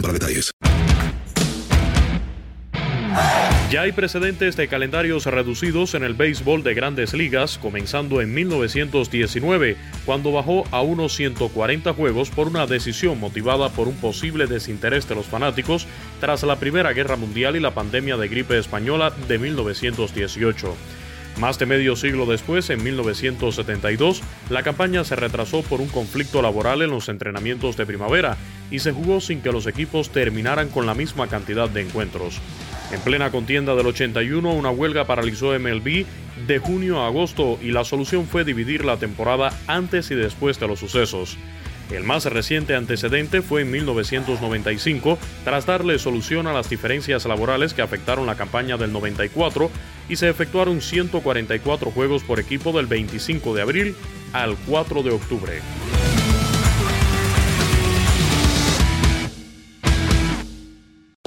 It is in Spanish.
para detalles. Ya hay precedentes de calendarios reducidos en el béisbol de grandes ligas, comenzando en 1919, cuando bajó a unos 140 juegos por una decisión motivada por un posible desinterés de los fanáticos tras la Primera Guerra Mundial y la pandemia de gripe española de 1918. Más de medio siglo después, en 1972, la campaña se retrasó por un conflicto laboral en los entrenamientos de primavera y se jugó sin que los equipos terminaran con la misma cantidad de encuentros. En plena contienda del 81, una huelga paralizó MLB de junio a agosto y la solución fue dividir la temporada antes y después de los sucesos. El más reciente antecedente fue en 1995, tras darle solución a las diferencias laborales que afectaron la campaña del 94 y se efectuaron 144 juegos por equipo del 25 de abril al 4 de octubre.